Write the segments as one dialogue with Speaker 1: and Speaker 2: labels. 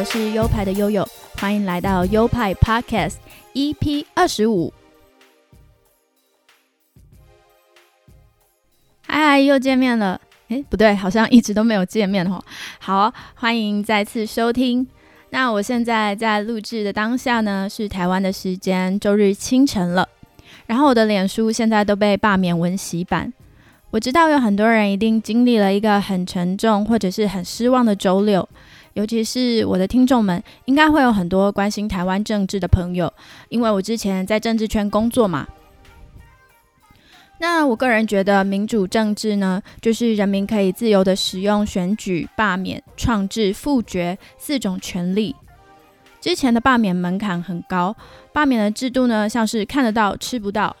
Speaker 1: 我是优派的悠悠，欢迎来到优派 Podcast EP 二十五。嗨，又见面了。哎，不对，好像一直都没有见面哦。好，欢迎再次收听。那我现在在录制的当下呢，是台湾的时间周日清晨了。然后我的脸书现在都被罢免文洗版。我知道有很多人一定经历了一个很沉重或者是很失望的周六，尤其是我的听众们，应该会有很多关心台湾政治的朋友，因为我之前在政治圈工作嘛。那我个人觉得，民主政治呢，就是人民可以自由的使用选举、罢免、创制、复决四种权利。之前的罢免门槛很高，罢免的制度呢，像是看得到吃不到。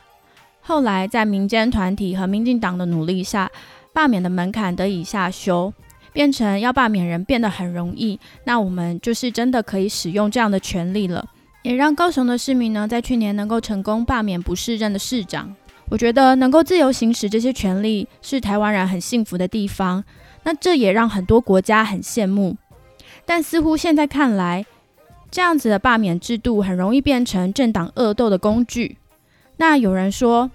Speaker 1: 后来，在民间团体和民进党的努力下，罢免的门槛得以下修，变成要罢免人变得很容易。那我们就是真的可以使用这样的权利了，也让高雄的市民呢，在去年能够成功罢免不适任的市长。我觉得能够自由行使这些权利，是台湾人很幸福的地方。那这也让很多国家很羡慕。但似乎现在看来，这样子的罢免制度很容易变成政党恶斗的工具。那有人说，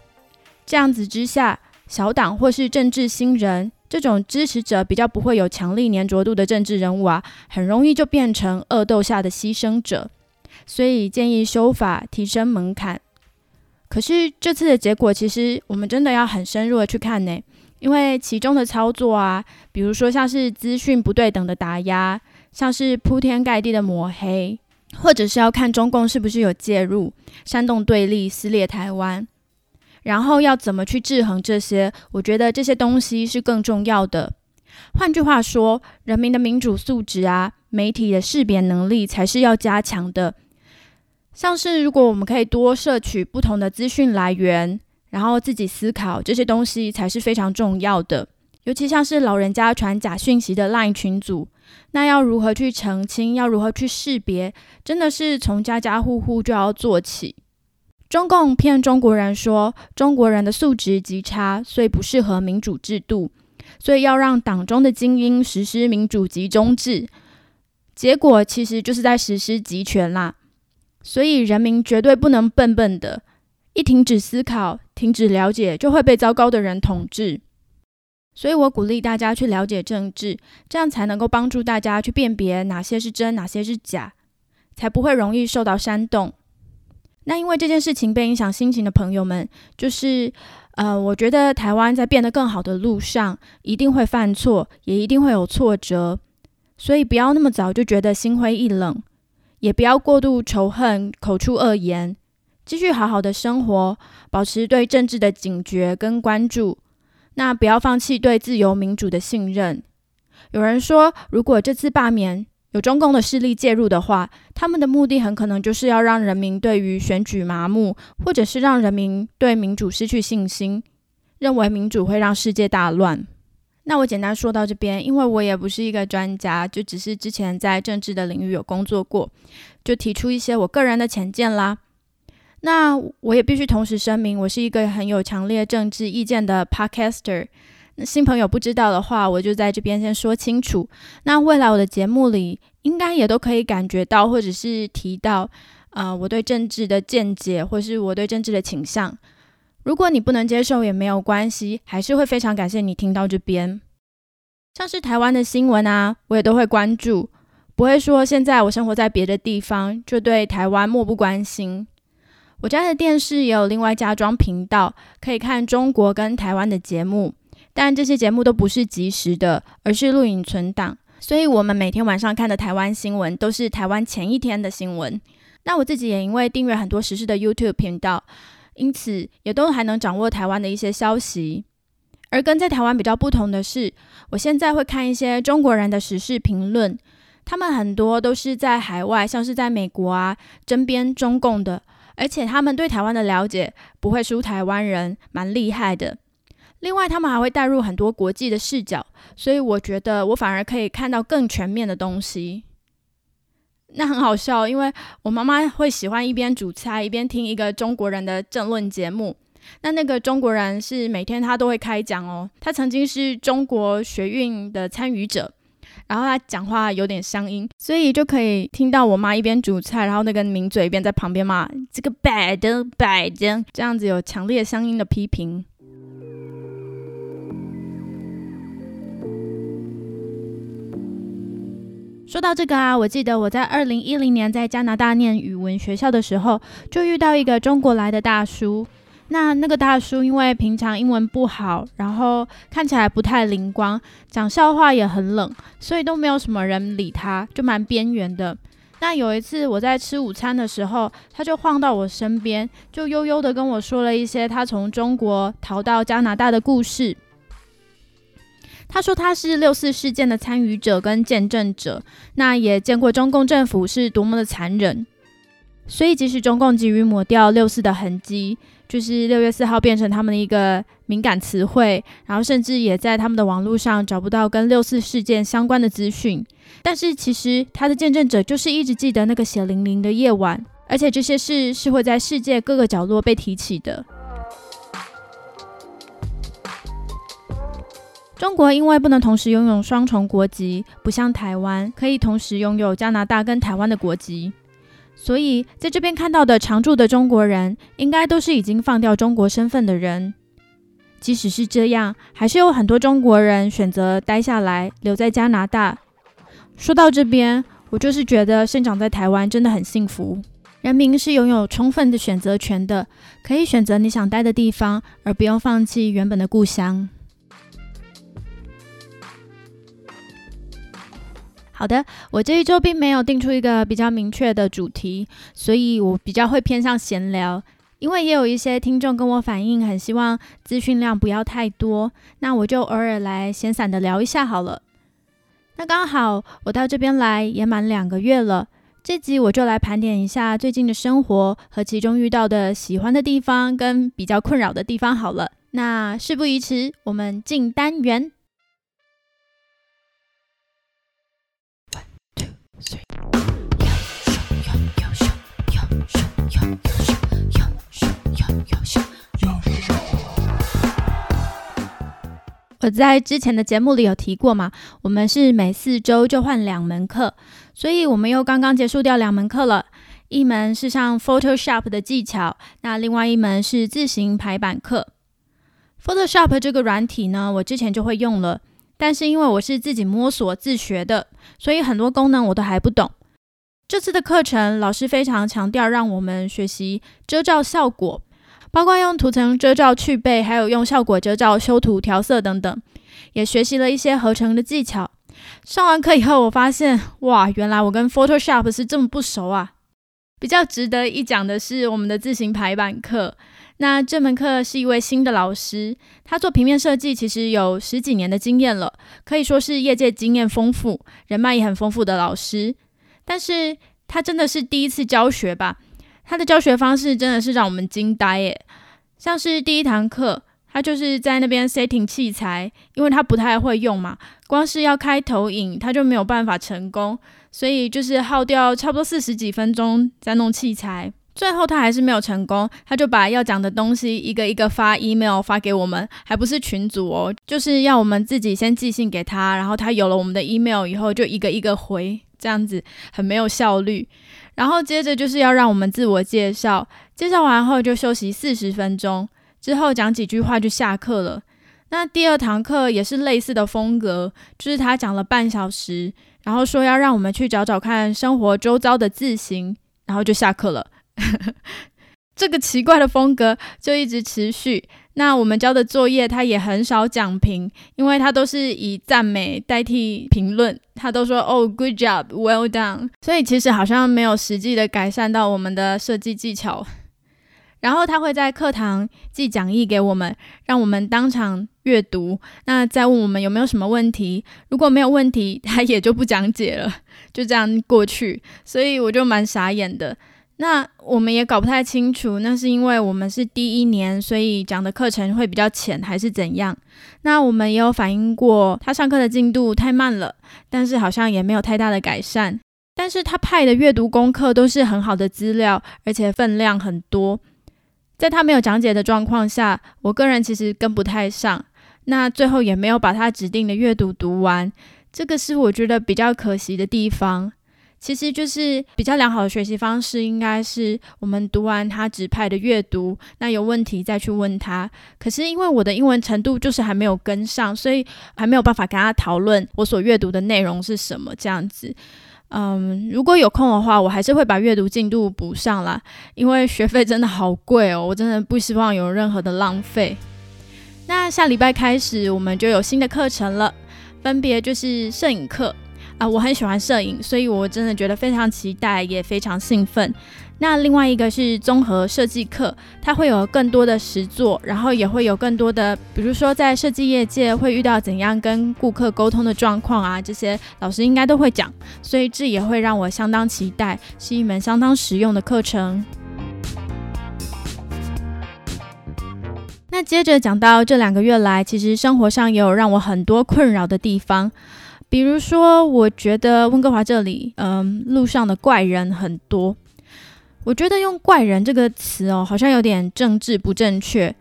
Speaker 1: 这样子之下，小党或是政治新人这种支持者比较不会有强力粘着度的政治人物啊，很容易就变成恶斗下的牺牲者。所以建议修法提升门槛。可是这次的结果，其实我们真的要很深入的去看呢，因为其中的操作啊，比如说像是资讯不对等的打压，像是铺天盖地的抹黑。或者是要看中共是不是有介入煽动对立、撕裂台湾，然后要怎么去制衡这些？我觉得这些东西是更重要的。换句话说，人民的民主素质啊，媒体的识别能力才是要加强的。像是如果我们可以多摄取不同的资讯来源，然后自己思考这些东西，才是非常重要的。尤其像是老人家传假讯息的 LINE 群组。那要如何去澄清？要如何去识别？真的是从家家户户就要做起。中共骗中国人说中国人的素质极差，所以不适合民主制度，所以要让党中的精英实施民主集中制。结果其实就是在实施集权啦。所以人民绝对不能笨笨的，一停止思考、停止了解，就会被糟糕的人统治。所以我鼓励大家去了解政治，这样才能够帮助大家去辨别哪些是真，哪些是假，才不会容易受到煽动。那因为这件事情被影响心情的朋友们，就是呃，我觉得台湾在变得更好的路上，一定会犯错，也一定会有挫折，所以不要那么早就觉得心灰意冷，也不要过度仇恨、口出恶言，继续好好的生活，保持对政治的警觉跟关注。那不要放弃对自由民主的信任。有人说，如果这次罢免有中共的势力介入的话，他们的目的很可能就是要让人民对于选举麻木，或者是让人民对民主失去信心，认为民主会让世界大乱。那我简单说到这边，因为我也不是一个专家，就只是之前在政治的领域有工作过，就提出一些我个人的浅见啦。那我也必须同时声明，我是一个很有强烈政治意见的 podcaster。新朋友不知道的话，我就在这边先说清楚。那未来我的节目里，应该也都可以感觉到，或者是提到，呃，我对政治的见解，或是我对政治的倾向。如果你不能接受也没有关系，还是会非常感谢你听到这边。像是台湾的新闻啊，我也都会关注，不会说现在我生活在别的地方，就对台湾漠不关心。我家的电视也有另外加装频道，可以看中国跟台湾的节目，但这些节目都不是即时的，而是录影存档。所以，我们每天晚上看的台湾新闻都是台湾前一天的新闻。那我自己也因为订阅很多时事的 YouTube 频道，因此也都还能掌握台湾的一些消息。而跟在台湾比较不同的是，我现在会看一些中国人的时事评论，他们很多都是在海外，像是在美国啊，争边中共的。而且他们对台湾的了解不会输台湾人，蛮厉害的。另外，他们还会带入很多国际的视角，所以我觉得我反而可以看到更全面的东西。那很好笑，因为我妈妈会喜欢一边煮菜一边听一个中国人的政论节目。那那个中国人是每天他都会开讲哦，他曾经是中国学运的参与者。然后他讲话有点乡音，所以就可以听到我妈一边煮菜，然后那个名嘴一边在旁边骂这个白的白的，这样子有强烈乡音的批评。说到这个啊，我记得我在二零一零年在加拿大念语文学校的时候，就遇到一个中国来的大叔。那那个大叔因为平常英文不好，然后看起来不太灵光，讲笑话也很冷，所以都没有什么人理他，就蛮边缘的。那有一次我在吃午餐的时候，他就晃到我身边，就悠悠的跟我说了一些他从中国逃到加拿大的故事。他说他是六四事件的参与者跟见证者，那也见过中共政府是多么的残忍，所以即使中共急于抹掉六四的痕迹，就是六月四号变成他们的一个敏感词汇，然后甚至也在他们的网络上找不到跟六四事件相关的资讯，但是其实他的见证者就是一直记得那个血淋淋的夜晚，而且这些事是会在世界各个角落被提起的。中国因为不能同时拥有双重国籍，不像台湾可以同时拥有加拿大跟台湾的国籍，所以在这边看到的常住的中国人，应该都是已经放掉中国身份的人。即使是这样，还是有很多中国人选择待下来，留在加拿大。说到这边，我就是觉得生长在台湾真的很幸福，人民是拥有充分的选择权的，可以选择你想待的地方，而不用放弃原本的故乡。好的，我这一周并没有定出一个比较明确的主题，所以我比较会偏向闲聊。因为也有一些听众跟我反映，很希望资讯量不要太多，那我就偶尔来闲散的聊一下好了。那刚好我到这边来也满两个月了，这集我就来盘点一下最近的生活和其中遇到的喜欢的地方跟比较困扰的地方好了。那事不宜迟，我们进单元。我在之前的节目里有提过嘛，我们是每四周就换两门课，所以我们又刚刚结束掉两门课了。一门是上 Photoshop 的技巧，那另外一门是自行排版课。Photoshop 这个软体呢，我之前就会用了，但是因为我是自己摸索自学的，所以很多功能我都还不懂。这次的课程老师非常强调让我们学习遮罩效果。包括用图层遮罩去背，还有用效果遮罩修图调色等等，也学习了一些合成的技巧。上完课以后，我发现哇，原来我跟 Photoshop 是这么不熟啊！比较值得一讲的是我们的自行排版课。那这门课是一位新的老师，他做平面设计其实有十几年的经验了，可以说是业界经验丰富、人脉也很丰富的老师。但是他真的是第一次教学吧？他的教学方式真的是让我们惊呆耶！像是第一堂课，他就是在那边 setting 器材，因为他不太会用嘛，光是要开投影，他就没有办法成功，所以就是耗掉差不多四十几分钟在弄器材。最后他还是没有成功，他就把要讲的东西一个一个发 email 发给我们，还不是群组哦，就是要我们自己先寄信给他，然后他有了我们的 email 以后，就一个一个回，这样子很没有效率。然后接着就是要让我们自我介绍，介绍完后就休息四十分钟，之后讲几句话就下课了。那第二堂课也是类似的风格，就是他讲了半小时，然后说要让我们去找找看生活周遭的字形，然后就下课了。这个奇怪的风格就一直持续。那我们交的作业，他也很少讲评，因为他都是以赞美代替评论，他都说哦，good job，well done。所以其实好像没有实际的改善到我们的设计技巧。然后他会在课堂寄讲义给我们，让我们当场阅读，那再问我们有没有什么问题。如果没有问题，他也就不讲解了，就这样过去。所以我就蛮傻眼的。那我们也搞不太清楚，那是因为我们是第一年，所以讲的课程会比较浅，还是怎样？那我们也有反映过，他上课的进度太慢了，但是好像也没有太大的改善。但是他派的阅读功课都是很好的资料，而且分量很多，在他没有讲解的状况下，我个人其实跟不太上。那最后也没有把他指定的阅读读完。这个是我觉得比较可惜的地方。其实就是比较良好的学习方式，应该是我们读完他指派的阅读，那有问题再去问他。可是因为我的英文程度就是还没有跟上，所以还没有办法跟他讨论我所阅读的内容是什么这样子。嗯，如果有空的话，我还是会把阅读进度补上啦，因为学费真的好贵哦，我真的不希望有任何的浪费。那下礼拜开始，我们就有新的课程了，分别就是摄影课。啊，我很喜欢摄影，所以我真的觉得非常期待，也非常兴奋。那另外一个是综合设计课，它会有更多的实作，然后也会有更多的，比如说在设计业界会遇到怎样跟顾客沟通的状况啊，这些老师应该都会讲，所以这也会让我相当期待，是一门相当实用的课程。那接着讲到这两个月来，其实生活上也有让我很多困扰的地方。比如说，我觉得温哥华这里，嗯，路上的怪人很多。我觉得用“怪人”这个词哦，好像有点政治不正确。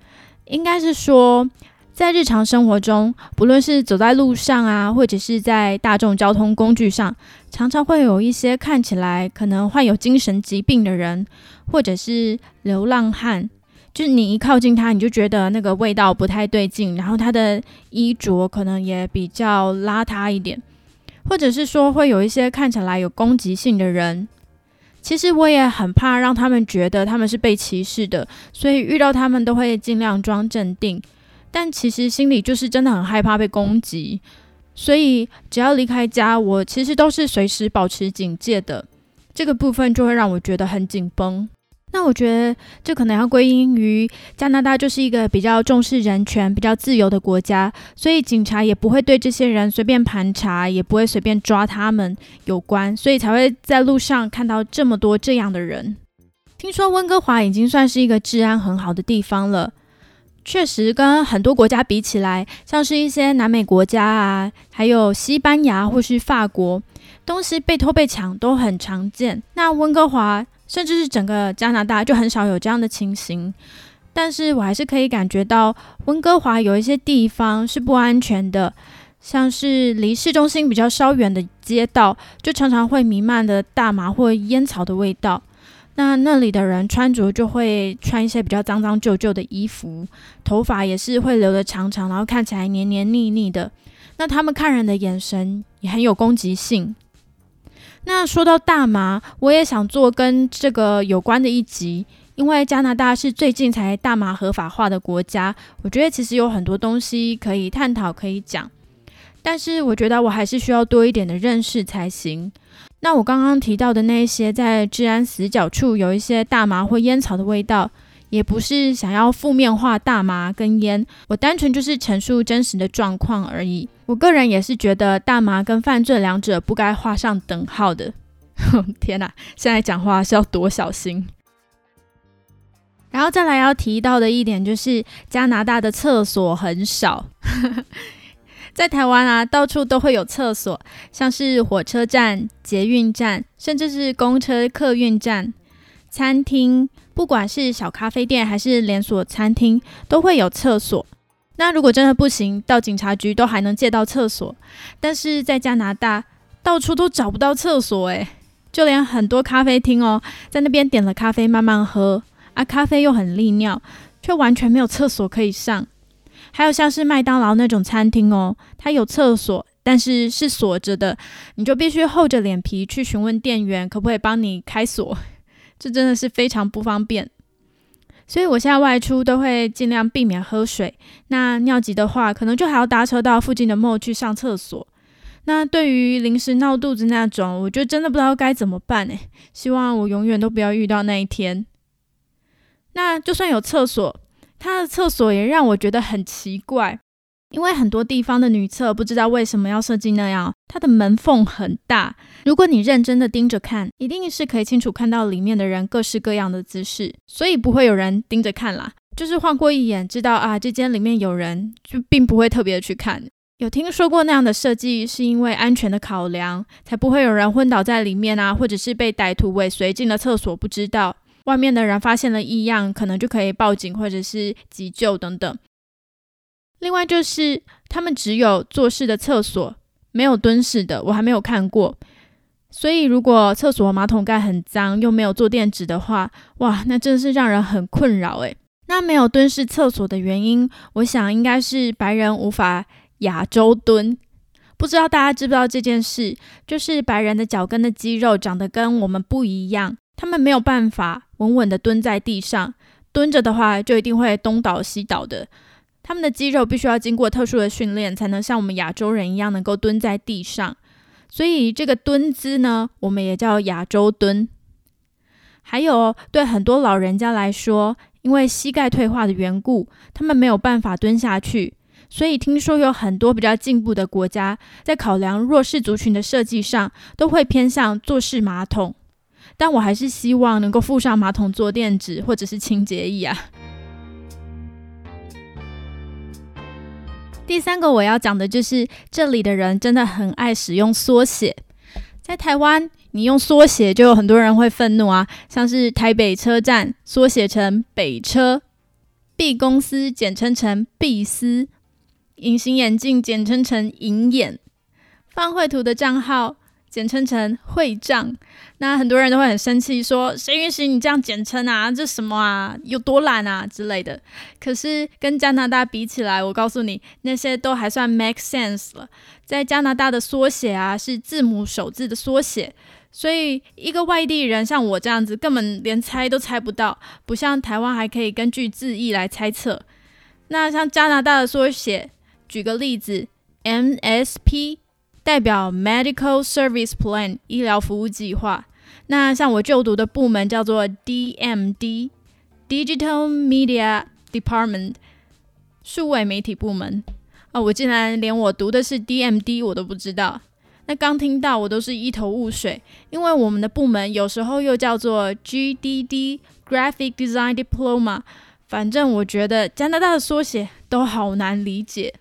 Speaker 1: 应该是说，在日常生活中，不论是走在路上啊，或者是在大众交通工具上，常常会有一些看起来可能患有精神疾病的人，或者是流浪汉。就是你一靠近他，你就觉得那个味道不太对劲，然后他的衣着可能也比较邋遢一点，或者是说会有一些看起来有攻击性的人。其实我也很怕让他们觉得他们是被歧视的，所以遇到他们都会尽量装镇定，但其实心里就是真的很害怕被攻击。所以只要离开家，我其实都是随时保持警戒的。这个部分就会让我觉得很紧绷。那我觉得这可能要归因于加拿大就是一个比较重视人权、比较自由的国家，所以警察也不会对这些人随便盘查，也不会随便抓他们有关，所以才会在路上看到这么多这样的人。听说温哥华已经算是一个治安很好的地方了，确实跟很多国家比起来，像是一些南美国家啊，还有西班牙或是法国，东西被偷被抢都很常见。那温哥华。甚至是整个加拿大就很少有这样的情形，但是我还是可以感觉到温哥华有一些地方是不安全的，像是离市中心比较稍远的街道，就常常会弥漫的大麻或烟草的味道。那那里的人穿着就会穿一些比较脏脏旧旧的衣服，头发也是会留的长长，然后看起来黏黏腻腻的。那他们看人的眼神也很有攻击性。那说到大麻，我也想做跟这个有关的一集，因为加拿大是最近才大麻合法化的国家，我觉得其实有很多东西可以探讨、可以讲，但是我觉得我还是需要多一点的认识才行。那我刚刚提到的那些在治安死角处有一些大麻或烟草的味道。也不是想要负面化大麻跟烟，我单纯就是陈述真实的状况而已。我个人也是觉得大麻跟犯罪两者不该画上等号的。天哪，现在讲话是要多小心。然后再来要提到的一点就是加拿大的厕所很少，在台湾啊，到处都会有厕所，像是火车站、捷运站，甚至是公车客运站、餐厅。不管是小咖啡店还是连锁餐厅，都会有厕所。那如果真的不行，到警察局都还能借到厕所。但是在加拿大，到处都找不到厕所，诶，就连很多咖啡厅哦，在那边点了咖啡慢慢喝，啊，咖啡又很利尿，却完全没有厕所可以上。还有像是麦当劳那种餐厅哦，它有厕所，但是是锁着的，你就必须厚着脸皮去询问店员，可不可以帮你开锁。这真的是非常不方便，所以我现在外出都会尽量避免喝水。那尿急的话，可能就还要搭车到附近的 mall 去上厕所。那对于临时闹肚子那种，我就真的不知道该怎么办诶，希望我永远都不要遇到那一天。那就算有厕所，它的厕所也让我觉得很奇怪。因为很多地方的女厕不知道为什么要设计那样，它的门缝很大。如果你认真的盯着看，一定是可以清楚看到里面的人各式各样的姿势，所以不会有人盯着看啦。就是晃过一眼，知道啊这间里面有人，就并不会特别去看。有听说过那样的设计，是因为安全的考量，才不会有人昏倒在里面啊，或者是被歹徒尾随进了厕所，不知道外面的人发现了异样，可能就可以报警或者是急救等等。另外就是，他们只有坐式的厕所，没有蹲式的，我还没有看过。所以，如果厕所马桶盖很脏，又没有坐垫纸的话，哇，那真的是让人很困扰诶。那没有蹲式厕所的原因，我想应该是白人无法亚洲蹲。不知道大家知不知道这件事？就是白人的脚跟的肌肉长得跟我们不一样，他们没有办法稳稳的蹲在地上，蹲着的话就一定会东倒西倒的。他们的肌肉必须要经过特殊的训练，才能像我们亚洲人一样能够蹲在地上。所以这个蹲姿呢，我们也叫亚洲蹲。还有，对很多老人家来说，因为膝盖退化的缘故，他们没有办法蹲下去。所以听说有很多比较进步的国家，在考量弱势族群的设计上，都会偏向坐式马桶。但我还是希望能够附上马桶坐垫纸或者是清洁液啊。第三个我要讲的就是，这里的人真的很爱使用缩写。在台湾，你用缩写就有很多人会愤怒啊，像是台北车站缩写成北车，B 公司简称成 B 司，隐形眼镜简称成银眼，放绘图的账号。简称成会账，那很多人都会很生气，说谁允许你这样简称啊？这什么啊？有多懒啊之类的。可是跟加拿大比起来，我告诉你，那些都还算 make sense 了。在加拿大的缩写啊，是字母首字的缩写，所以一个外地人像我这样子，根本连猜都猜不到。不像台湾还可以根据字义来猜测。那像加拿大的缩写，举个例子，MSP。代表 Medical Service Plan 医疗服务计划。那像我就读的部门叫做 DMD Digital Media Department 数位媒体部门。啊，我竟然连我读的是 DMD 我都不知道。那刚听到我都是一头雾水，因为我们的部门有时候又叫做 GDD Graphic Design Diploma。反正我觉得加拿大的缩写都好难理解。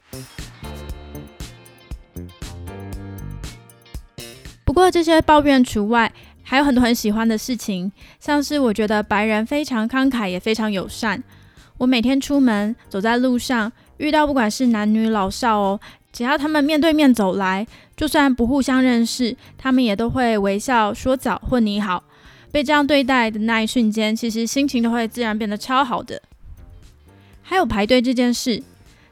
Speaker 1: 不过这些抱怨除外，还有很多很喜欢的事情，像是我觉得白人非常慷慨，也非常友善。我每天出门走在路上，遇到不管是男女老少哦，只要他们面对面走来，就算不互相认识，他们也都会微笑说早或你好。被这样对待的那一瞬间，其实心情都会自然变得超好的。还有排队这件事，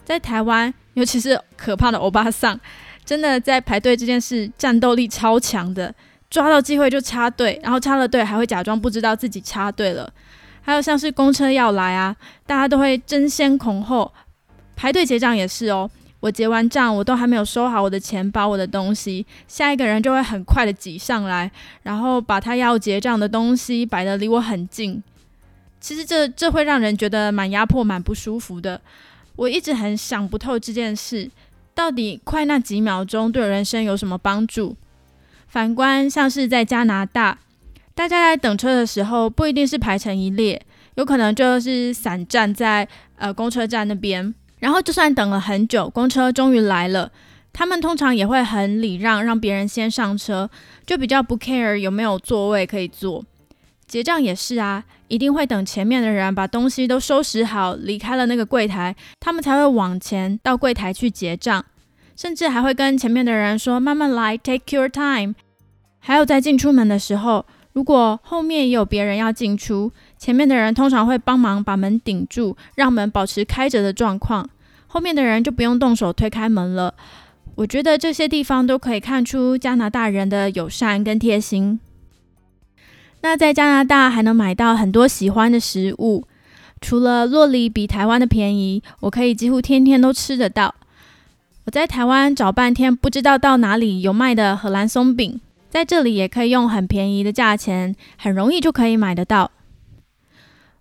Speaker 1: 在台湾，尤其是可怕的欧巴桑。真的在排队这件事，战斗力超强的，抓到机会就插队，然后插了队还会假装不知道自己插队了。还有像是公车要来啊，大家都会争先恐后排队结账也是哦。我结完账，我都还没有收好我的钱包、我的东西，下一个人就会很快的挤上来，然后把他要结账的东西摆得离我很近。其实这这会让人觉得蛮压迫、蛮不舒服的。我一直很想不透这件事。到底快那几秒钟对人生有什么帮助？反观像是在加拿大，大家在等车的时候不一定是排成一列，有可能就是散站在呃公车站那边。然后就算等了很久，公车终于来了，他们通常也会很礼让，让别人先上车，就比较不 care 有没有座位可以坐。结账也是啊，一定会等前面的人把东西都收拾好，离开了那个柜台，他们才会往前到柜台去结账，甚至还会跟前面的人说慢慢来，take your time。还有在进出门的时候，如果后面也有别人要进出，前面的人通常会帮忙把门顶住，让门保持开着的状况，后面的人就不用动手推开门了。我觉得这些地方都可以看出加拿大人的友善跟贴心。那在加拿大还能买到很多喜欢的食物，除了洛梨比台湾的便宜，我可以几乎天天都吃得到。我在台湾找半天，不知道到哪里有卖的荷兰松饼，在这里也可以用很便宜的价钱，很容易就可以买得到。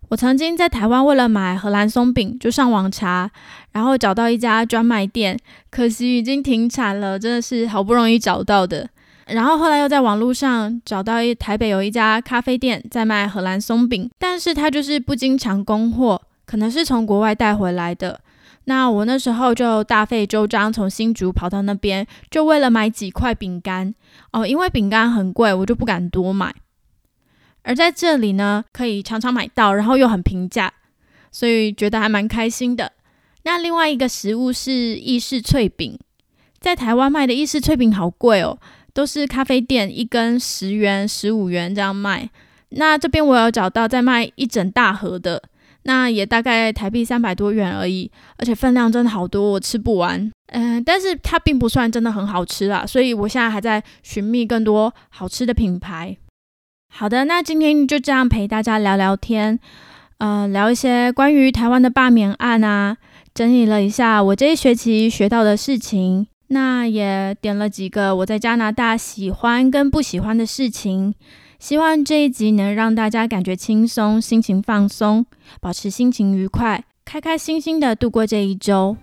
Speaker 1: 我曾经在台湾为了买荷兰松饼，就上网查，然后找到一家专卖店，可惜已经停产了，真的是好不容易找到的。然后后来又在网络上找到一台北有一家咖啡店在卖荷兰松饼，但是它就是不经常供货，可能是从国外带回来的。那我那时候就大费周章从新竹跑到那边，就为了买几块饼干哦，因为饼干很贵，我就不敢多买。而在这里呢，可以常常买到，然后又很平价，所以觉得还蛮开心的。那另外一个食物是意式脆饼。在台湾卖的意式脆饼好贵哦，都是咖啡店一根十元、十五元这样卖。那这边我有找到在卖一整大盒的，那也大概台币三百多元而已，而且分量真的好多，我吃不完。嗯，但是它并不算真的很好吃啦，所以我现在还在寻觅更多好吃的品牌。好的，那今天就这样陪大家聊聊天，呃，聊一些关于台湾的罢免案啊，整理了一下我这一学期学到的事情，那也点了几个我在加拿大喜欢跟不喜欢的事情。希望这一集能让大家感觉轻松，心情放松，保持心情愉快，开开心心的度过这一周。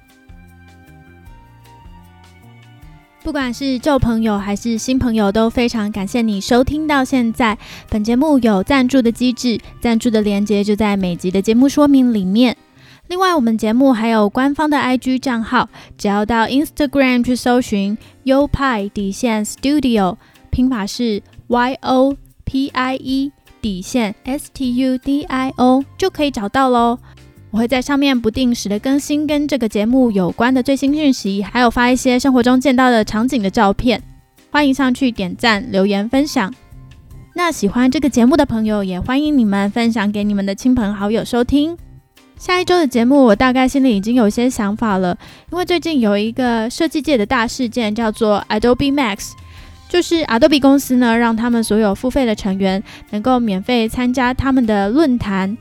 Speaker 1: 不管是旧朋友还是新朋友，都非常感谢你收听到现在。本节目有赞助的机制，赞助的链接就在每集的节目说明里面。另外，我们节目还有官方的 IG 账号，只要到 Instagram 去搜寻 U 派底线 Studio，拼法是 Y O P I E 底线 S T U D I O，就可以找到喽。我会在上面不定时的更新跟这个节目有关的最新讯息，还有发一些生活中见到的场景的照片，欢迎上去点赞、留言、分享。那喜欢这个节目的朋友，也欢迎你们分享给你们的亲朋好友收听。下一周的节目，我大概心里已经有些想法了，因为最近有一个设计界的大事件，叫做 Adobe Max，就是 Adobe 公司呢，让他们所有付费的成员能够免费参加他们的论坛。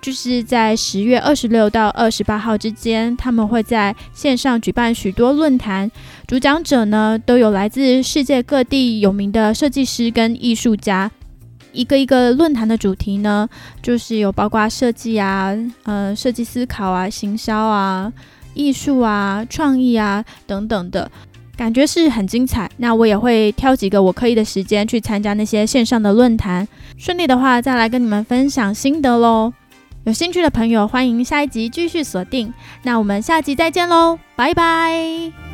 Speaker 1: 就是在十月二十六到二十八号之间，他们会在线上举办许多论坛，主讲者呢都有来自世界各地有名的设计师跟艺术家。一个一个论坛的主题呢，就是有包括设计啊、呃设计思考啊、行销啊、艺术啊、创意啊等等的，感觉是很精彩。那我也会挑几个我可以的时间去参加那些线上的论坛，顺利的话再来跟你们分享心得喽。有兴趣的朋友，欢迎下一集继续锁定。那我们下集再见喽，拜拜。